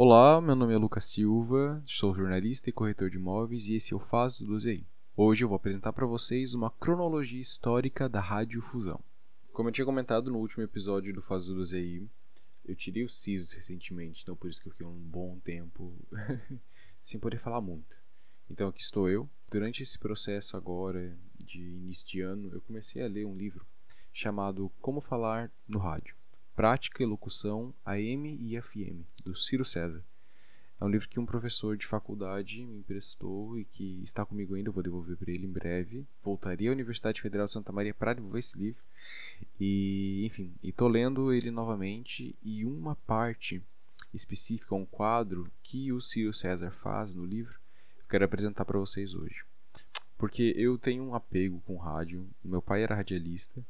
Olá, meu nome é Lucas Silva, sou jornalista e corretor de imóveis e esse é o Faz do 12i. Hoje eu vou apresentar para vocês uma cronologia histórica da Rádio Fusão. Como eu tinha comentado no último episódio do Faz do 12i, eu tirei os sisos recentemente, então por isso que eu fiquei um bom tempo sem poder falar muito. Então aqui estou eu. Durante esse processo agora de início de ano, eu comecei a ler um livro chamado Como Falar no Rádio. Prática e Locução AM e FM, do Ciro César. É um livro que um professor de faculdade me emprestou e que está comigo ainda, eu vou devolver para ele em breve. Voltaria à Universidade Federal de Santa Maria para devolver esse livro. E, enfim, estou lendo ele novamente e uma parte específica, um quadro que o Ciro César faz no livro, eu quero apresentar para vocês hoje. Porque eu tenho um apego com rádio. Meu pai era radialista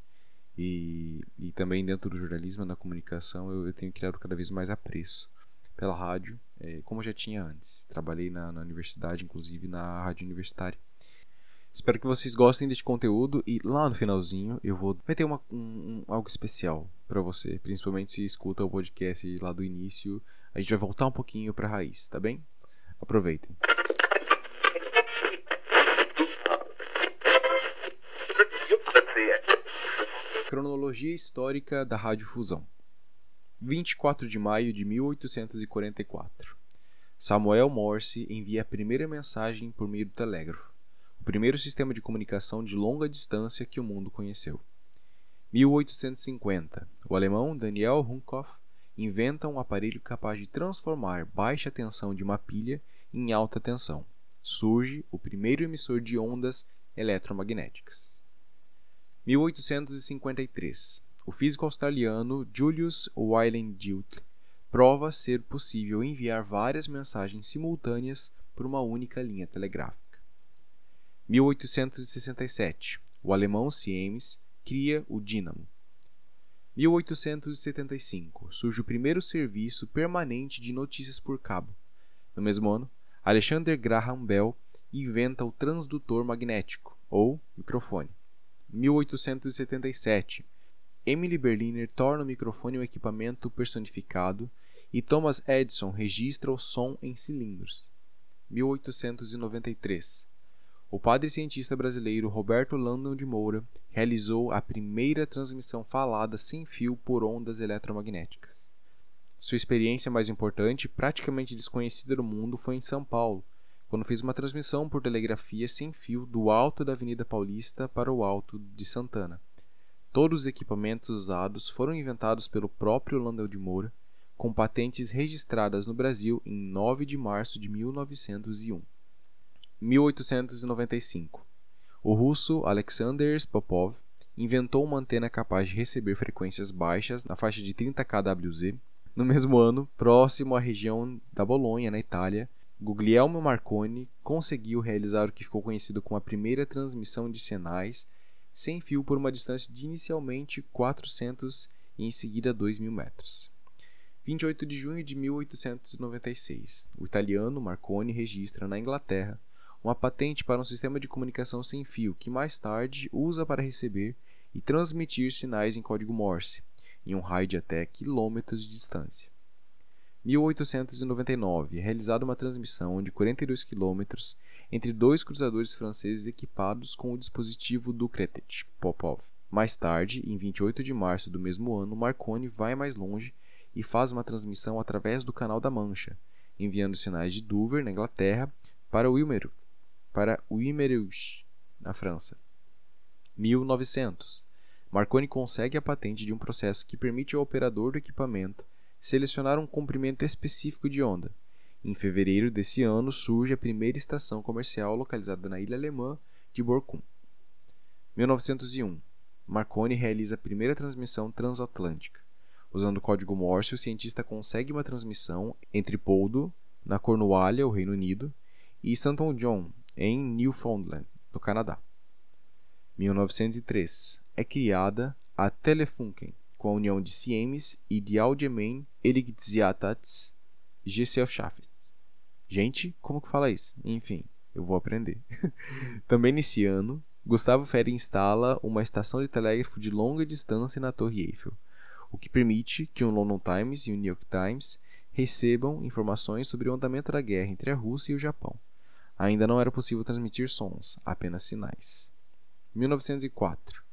e, e também dentro do jornalismo, na comunicação, eu, eu tenho criado cada vez mais apreço pela rádio, é, como eu já tinha antes. Trabalhei na, na universidade, inclusive na rádio universitária. Espero que vocês gostem deste conteúdo e lá no finalzinho eu vou vai ter uma, um, um, algo especial para você, principalmente se escuta o podcast lá do início. A gente vai voltar um pouquinho para a raiz, tá bem? Aproveitem. Cronologia histórica da radiofusão. 24 de maio de 1844. Samuel Morse envia a primeira mensagem por meio do telégrafo, o primeiro sistema de comunicação de longa distância que o mundo conheceu. 1850. O alemão Daniel Ruhmkorff inventa um aparelho capaz de transformar baixa tensão de uma pilha em alta tensão. Surge o primeiro emissor de ondas eletromagnéticas. 1853. O físico australiano Julius Weyland-Dilt prova ser possível enviar várias mensagens simultâneas por uma única linha telegráfica. 1867. O alemão Siemens cria o dínamo. 1875. Surge o primeiro serviço permanente de notícias por cabo. No mesmo ano, Alexander Graham Bell inventa o transdutor magnético, ou microfone. 1877. Emily Berliner torna o microfone um equipamento personificado e Thomas Edison registra o som em cilindros. 1893. O padre cientista brasileiro Roberto Landon de Moura realizou a primeira transmissão falada sem fio por ondas eletromagnéticas. Sua experiência mais importante, praticamente desconhecida no mundo, foi em São Paulo, quando fez uma transmissão por telegrafia sem fio do alto da Avenida Paulista para o alto de Santana. Todos os equipamentos usados foram inventados pelo próprio Landel de Moura, com patentes registradas no Brasil em 9 de março de 1901. 1895. O russo Alexander Popov inventou uma antena capaz de receber frequências baixas na faixa de 30 kWz. No mesmo ano, próximo à região da Bolonha, na Itália, Guglielmo Marconi conseguiu realizar o que ficou conhecido como a primeira transmissão de sinais sem fio por uma distância de inicialmente 400 e em seguida 2.000 metros. 28 de junho de 1896, o italiano Marconi registra na Inglaterra uma patente para um sistema de comunicação sem fio que mais tarde usa para receber e transmitir sinais em código Morse, em um raio de até quilômetros de distância. 1899, é realizada uma transmissão de 42 km entre dois cruzadores franceses equipados com o dispositivo do Kretet Popov. Mais tarde, em 28 de março do mesmo ano, Marconi vai mais longe e faz uma transmissão através do Canal da Mancha, enviando sinais de Dover, na Inglaterra, para Wilmeru, para Wimerus, na França. 1900. Marconi consegue a patente de um processo que permite ao operador do equipamento selecionar um comprimento específico de onda. Em fevereiro desse ano surge a primeira estação comercial localizada na ilha alemã de Borkum. 1901. Marconi realiza a primeira transmissão transatlântica. Usando o código Morse, o cientista consegue uma transmissão entre Poldo, na Cornualha, o Reino Unido, e St. John, em Newfoundland, no Canadá. 1903. É criada a Telefunken, com a união de Siemens e de Allgemeine Elektrizitäts Gesellschaft. Gente, como que fala isso? Enfim, eu vou aprender. Também nesse ano, Gustavo Ferri instala uma estação de telégrafo de longa distância na Torre Eiffel, o que permite que o London Times e o New York Times recebam informações sobre o andamento da guerra entre a Rússia e o Japão. Ainda não era possível transmitir sons, apenas sinais. 1904.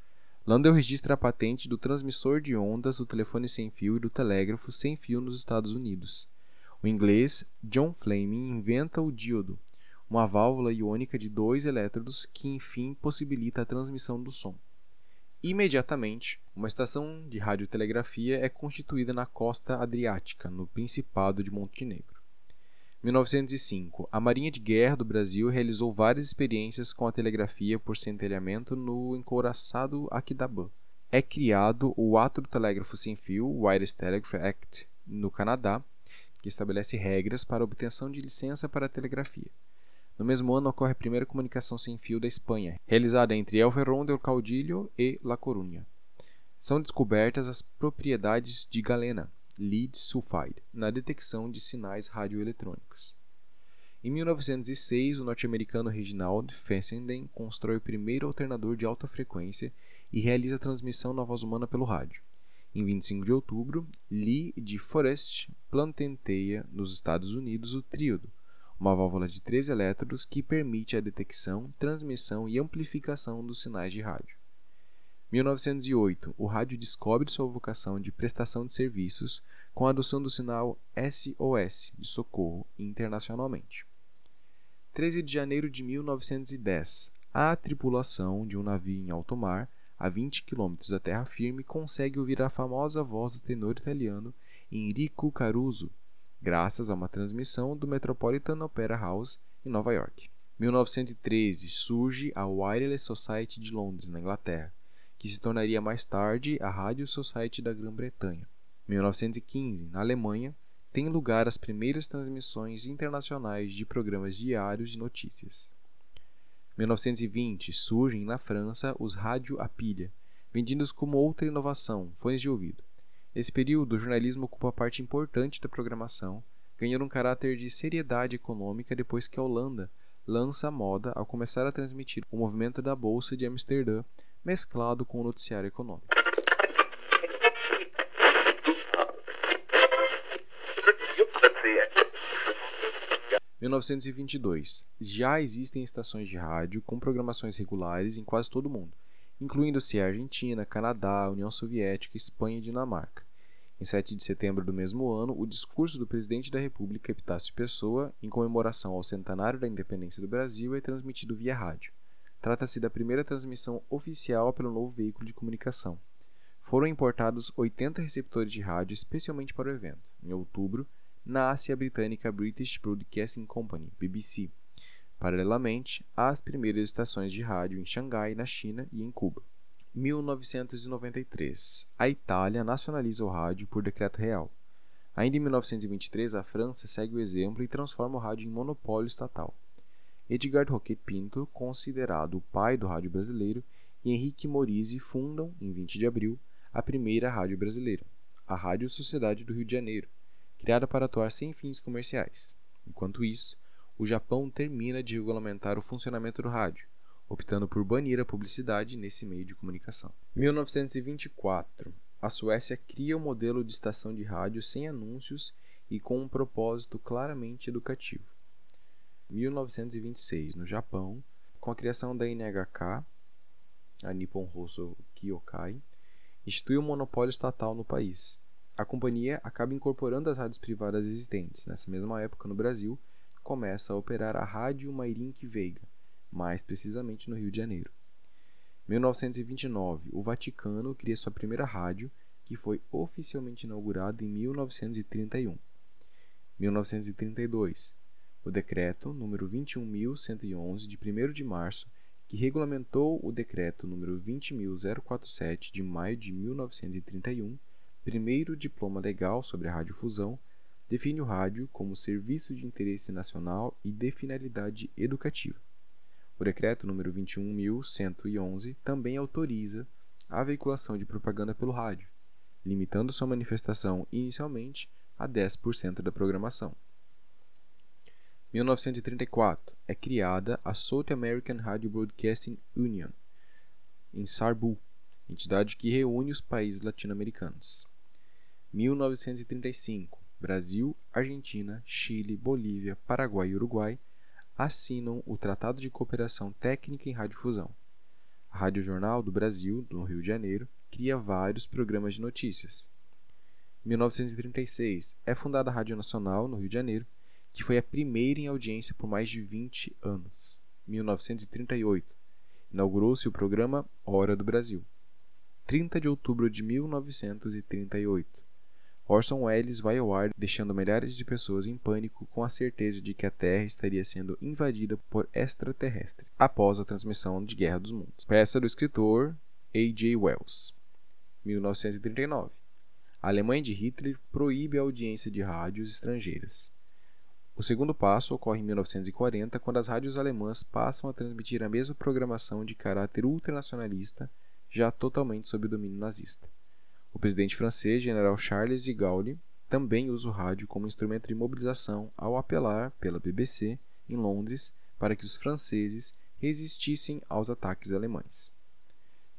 Landau registra a patente do transmissor de ondas do telefone sem fio e do telégrafo sem fio nos Estados Unidos. O inglês John Fleming inventa o díodo, uma válvula iônica de dois elétrodos que enfim possibilita a transmissão do som. Imediatamente, uma estação de radiotelegrafia é constituída na costa adriática, no Principado de Montenegro. 1905. A Marinha de Guerra do Brasil realizou várias experiências com a telegrafia por centelhamento no encouraçado Aquidabã. É criado o Ato do Telégrafo Sem Fio, Wireless Telegraph Act, no Canadá, que estabelece regras para a obtenção de licença para a telegrafia. No mesmo ano ocorre a primeira comunicação sem fio da Espanha, realizada entre El Ferrón del Caudillo e La Coruña. São descobertas as propriedades de galena, lead sulfide, na detecção de sinais radioeletrônicos. Em 1906, o norte-americano Reginald Fessenden constrói o primeiro alternador de alta frequência e realiza a transmissão na voz humana pelo rádio. Em 25 de outubro, Lee de Forest plantenteia nos Estados Unidos o tríodo, uma válvula de três elétrodos que permite a detecção, transmissão e amplificação dos sinais de rádio. 1908, o rádio descobre sua vocação de prestação de serviços com a adoção do sinal SOS de socorro internacionalmente. 13 de janeiro de 1910, a tripulação de um navio em alto mar, a 20 km da terra firme, consegue ouvir a famosa voz do tenor italiano Enrico Caruso, graças a uma transmissão do Metropolitan Opera House em Nova York. 1913 surge a Wireless Society de Londres, na Inglaterra, que se tornaria mais tarde a Radio Society da Grã-Bretanha. 1915, na Alemanha, tem lugar as primeiras transmissões internacionais de programas diários de notícias. 1920 surgem na França os rádio a pilha, vendidos como outra inovação, fones de ouvido. Nesse período, o jornalismo ocupa parte importante da programação, ganhando um caráter de seriedade econômica depois que a Holanda lança a moda ao começar a transmitir o movimento da Bolsa de Amsterdã mesclado com o noticiário econômico. Em 1922. Já existem estações de rádio com programações regulares em quase todo o mundo, incluindo-se a Argentina, Canadá, União Soviética, Espanha e Dinamarca. Em 7 de setembro do mesmo ano, o discurso do presidente da República, Epitácio Pessoa, em comemoração ao centenário da independência do Brasil, é transmitido via rádio. Trata-se da primeira transmissão oficial pelo novo veículo de comunicação. Foram importados 80 receptores de rádio especialmente para o evento. Em outubro, nasce a britânica British Broadcasting Company, BBC. Paralelamente, há as primeiras estações de rádio em Xangai, na China e em Cuba. 1993. A Itália nacionaliza o rádio por decreto real. Ainda em 1923, a França segue o exemplo e transforma o rádio em monopólio estatal. Edgar Roquet Pinto, considerado o pai do rádio brasileiro, e Henrique Morizzi fundam, em 20 de abril, a primeira rádio brasileira, a Rádio Sociedade do Rio de Janeiro, criada para atuar sem fins comerciais. Enquanto isso, o Japão termina de regulamentar o funcionamento do rádio, optando por banir a publicidade nesse meio de comunicação. 1924. A Suécia cria um modelo de estação de rádio sem anúncios e com um propósito claramente educativo. 1926. No Japão, com a criação da NHK, a Nippon Hoso Kyokai, institui um monopólio estatal no país. A companhia acaba incorporando as rádios privadas existentes. Nessa mesma época, no Brasil, começa a operar a Rádio Mairink Veiga, mais precisamente no Rio de Janeiro. 1929, o Vaticano cria sua primeira rádio, que foi oficialmente inaugurada em 1931. 1932, o decreto número 21111 de 1 de março, que regulamentou o decreto número 20047 de maio de 1931, primeiro diploma legal sobre a radiofusão, define o rádio como serviço de interesse nacional e de finalidade educativa. O decreto número 21.111 também autoriza a veiculação de propaganda pelo rádio, limitando sua manifestação inicialmente a 10% da programação. 1934 é criada a South American Radio Broadcasting Union, em Sarbu, entidade que reúne os países latino-americanos. 1935 Brasil, Argentina, Chile, Bolívia, Paraguai e Uruguai assinam o Tratado de Cooperação Técnica em Radiodifusão. A Rádio Jornal do Brasil, no Rio de Janeiro, cria vários programas de notícias. Em 1936, é fundada a Rádio Nacional, no Rio de Janeiro, que foi a primeira em audiência por mais de 20 anos. 1938, inaugurou-se o programa Hora do Brasil. 30 de outubro de 1938, Orson Welles vai ao ar deixando milhares de pessoas em pânico com a certeza de que a Terra estaria sendo invadida por extraterrestres após a transmissão de Guerra dos Mundos. Peça do escritor A.J. Wells. 1939. A Alemanha de Hitler proíbe a audiência de rádios estrangeiras. O segundo passo ocorre em 1940, quando as rádios alemãs passam a transmitir a mesma programação de caráter ultranacionalista, já totalmente sob o domínio nazista. O presidente francês, general Charles de Gaulle, também usa o rádio como instrumento de mobilização ao apelar pela BBC em Londres para que os franceses resistissem aos ataques alemães.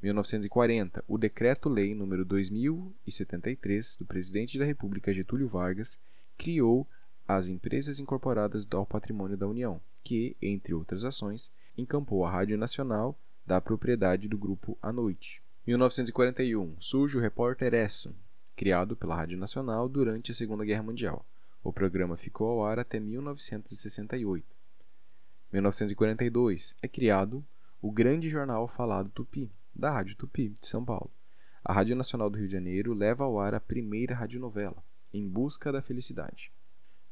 1940, o Decreto-Lei nº 2073 do presidente da República Getúlio Vargas criou as empresas incorporadas ao patrimônio da União, que, entre outras ações, encampou a Rádio Nacional da propriedade do grupo à noite. 1941 surge o Repórter Esso, criado pela Rádio Nacional durante a Segunda Guerra Mundial. O programa ficou ao ar até 1968. 1942 é criado o Grande Jornal Falado Tupi, da Rádio Tupi de São Paulo. A Rádio Nacional do Rio de Janeiro leva ao ar a primeira radionovela, Em Busca da Felicidade.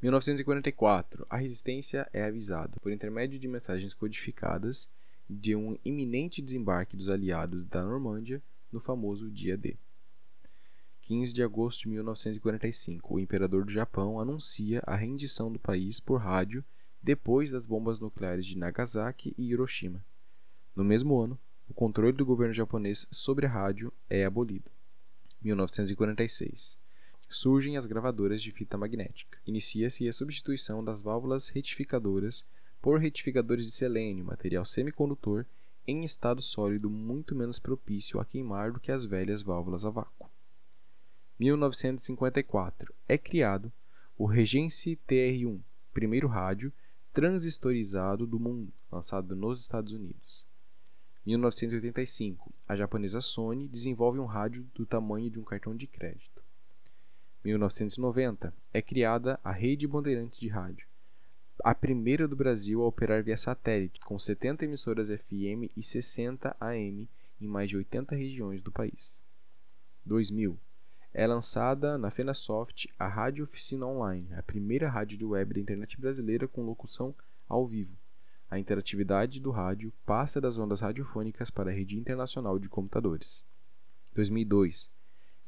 1944. A resistência é avisada, por intermédio de mensagens codificadas, de um iminente desembarque dos aliados da Normândia no famoso Dia D. 15 de agosto de 1945, o imperador do Japão anuncia a rendição do país por rádio depois das bombas nucleares de Nagasaki e Hiroshima. No mesmo ano, o controle do governo japonês sobre a rádio é abolido. 1946 surgem as gravadoras de fita magnética. Inicia-se a substituição das válvulas retificadoras por retificadores de selênio, material semicondutor em estado sólido muito menos propício a queimar do que as velhas válvulas a vácuo. 1954 é criado o Regency TR-1, primeiro rádio transistorizado do mundo, lançado nos Estados Unidos. 1985, a japonesa Sony desenvolve um rádio do tamanho de um cartão de crédito. 1990, é criada a Rede Bandeirantes de Rádio, a primeira do Brasil a operar via satélite, com 70 emissoras FM e 60 AM em mais de 80 regiões do país. 2000. É lançada na Fenasoft a Rádio Oficina Online, a primeira rádio de web da internet brasileira com locução ao vivo. A interatividade do rádio passa das ondas radiofônicas para a rede internacional de computadores. 2002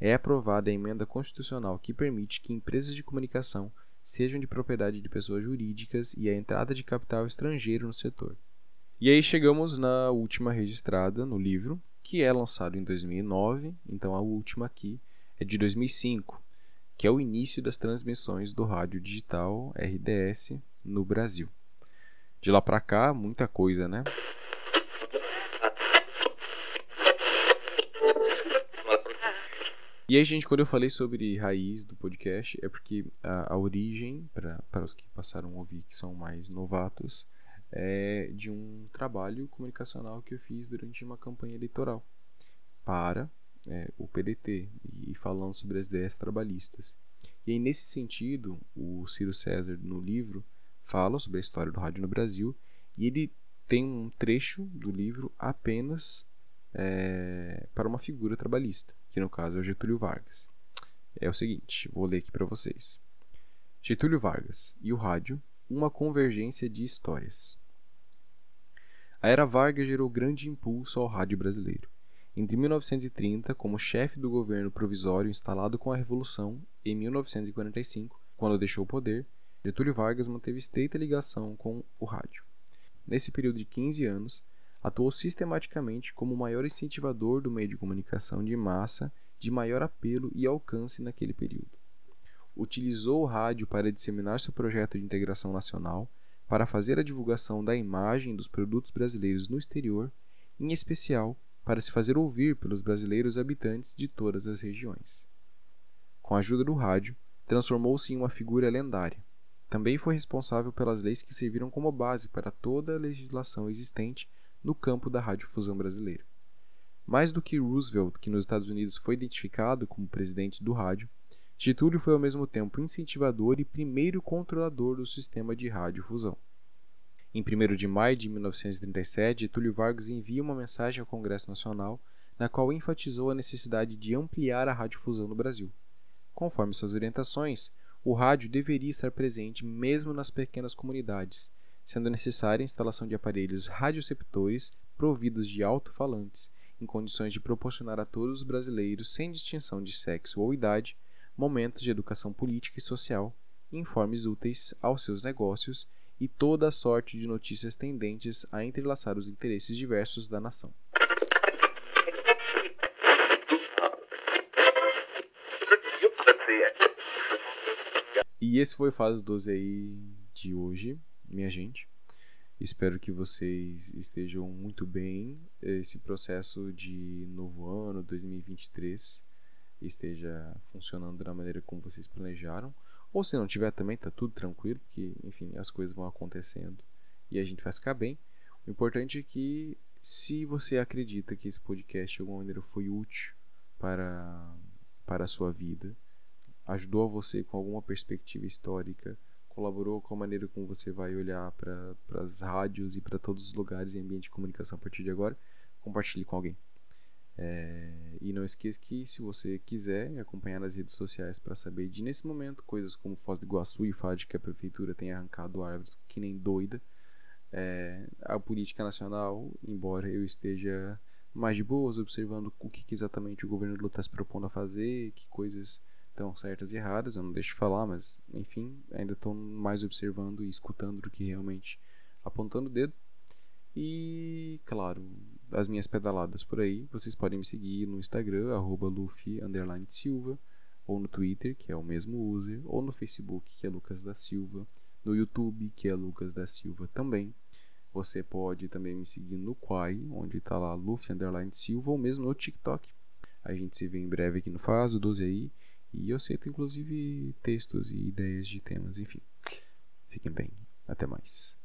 é aprovada a emenda constitucional que permite que empresas de comunicação sejam de propriedade de pessoas jurídicas e a entrada de capital estrangeiro no setor. E aí chegamos na última registrada no livro, que é lançado em 2009, então a última aqui é de 2005, que é o início das transmissões do rádio digital RDS no Brasil. De lá para cá, muita coisa, né? E aí, gente, quando eu falei sobre raiz do podcast, é porque a, a origem, para os que passaram a ouvir, que são mais novatos, é de um trabalho comunicacional que eu fiz durante uma campanha eleitoral para é, o PDT e falando sobre as ideias trabalhistas. E aí, nesse sentido, o Ciro César, no livro, fala sobre a história do rádio no Brasil e ele tem um trecho do livro apenas é, para uma figura trabalhista, que no caso é o Getúlio Vargas. É o seguinte, vou ler aqui para vocês. Getúlio Vargas e o rádio, uma convergência de histórias. A era Vargas gerou grande impulso ao rádio brasileiro. Entre 1930, como chefe do governo provisório instalado com a Revolução, e 1945, quando deixou o poder, Getúlio Vargas manteve estreita ligação com o rádio. Nesse período de 15 anos, atuou sistematicamente como o maior incentivador do meio de comunicação de massa de maior apelo e alcance naquele período. Utilizou o rádio para disseminar seu projeto de integração nacional, para fazer a divulgação da imagem dos produtos brasileiros no exterior, em especial para se fazer ouvir pelos brasileiros habitantes de todas as regiões. Com a ajuda do rádio, transformou-se em uma figura lendária. Também foi responsável pelas leis que serviram como base para toda a legislação existente no campo da radiodifusão brasileira. Mais do que Roosevelt, que nos Estados Unidos foi identificado como presidente do rádio, Getúlio foi ao mesmo tempo incentivador e primeiro controlador do sistema de radiodifusão. Em 1 de maio de 1937, Getúlio Vargas envia uma mensagem ao Congresso Nacional na qual enfatizou a necessidade de ampliar a radiodifusão no Brasil. Conforme suas orientações, o rádio deveria estar presente mesmo nas pequenas comunidades, sendo necessária a instalação de aparelhos radioceptores providos de alto-falantes, em condições de proporcionar a todos os brasileiros, sem distinção de sexo ou idade, momentos de educação política e social, informes úteis aos seus negócios e toda a sorte de notícias tendentes a entrelaçar os interesses diversos da nação. E esse foi o Fase 12 aí de hoje, minha gente. Espero que vocês estejam muito bem. Esse processo de novo ano, 2023, esteja funcionando da maneira como vocês planejaram. Ou se não tiver também, tá tudo tranquilo, porque, enfim, as coisas vão acontecendo e a gente vai ficar bem. O importante é que, se você acredita que esse podcast de alguma maneira foi útil para, para a sua vida, ajudou você com alguma perspectiva histórica, colaborou com a maneira como você vai olhar para as rádios e para todos os lugares em ambiente de comunicação a partir de agora, compartilhe com alguém. É, e não esqueça que se você quiser acompanhar nas redes sociais para saber de nesse momento coisas como Foz do Iguaçu e FAD que a prefeitura tem arrancado árvores que nem doida, é, a política nacional, embora eu esteja mais de boas observando o que, que exatamente o governo Lula está se propondo a fazer, que coisas estão certas e erradas, eu não deixo de falar, mas enfim, ainda estou mais observando e escutando do que realmente apontando o dedo. E, claro, as minhas pedaladas por aí, vocês podem me seguir no Instagram, arroba Silva, ou no Twitter, que é o mesmo user, ou no Facebook, que é Lucas da Silva, no YouTube, que é Lucas da Silva também. Você pode também me seguir no Quai, onde está lá Luffy Silva, ou mesmo no TikTok. A gente se vê em breve aqui no Faso 12 aí. E eu aceito inclusive textos e ideias de temas, enfim. Fiquem bem. Até mais.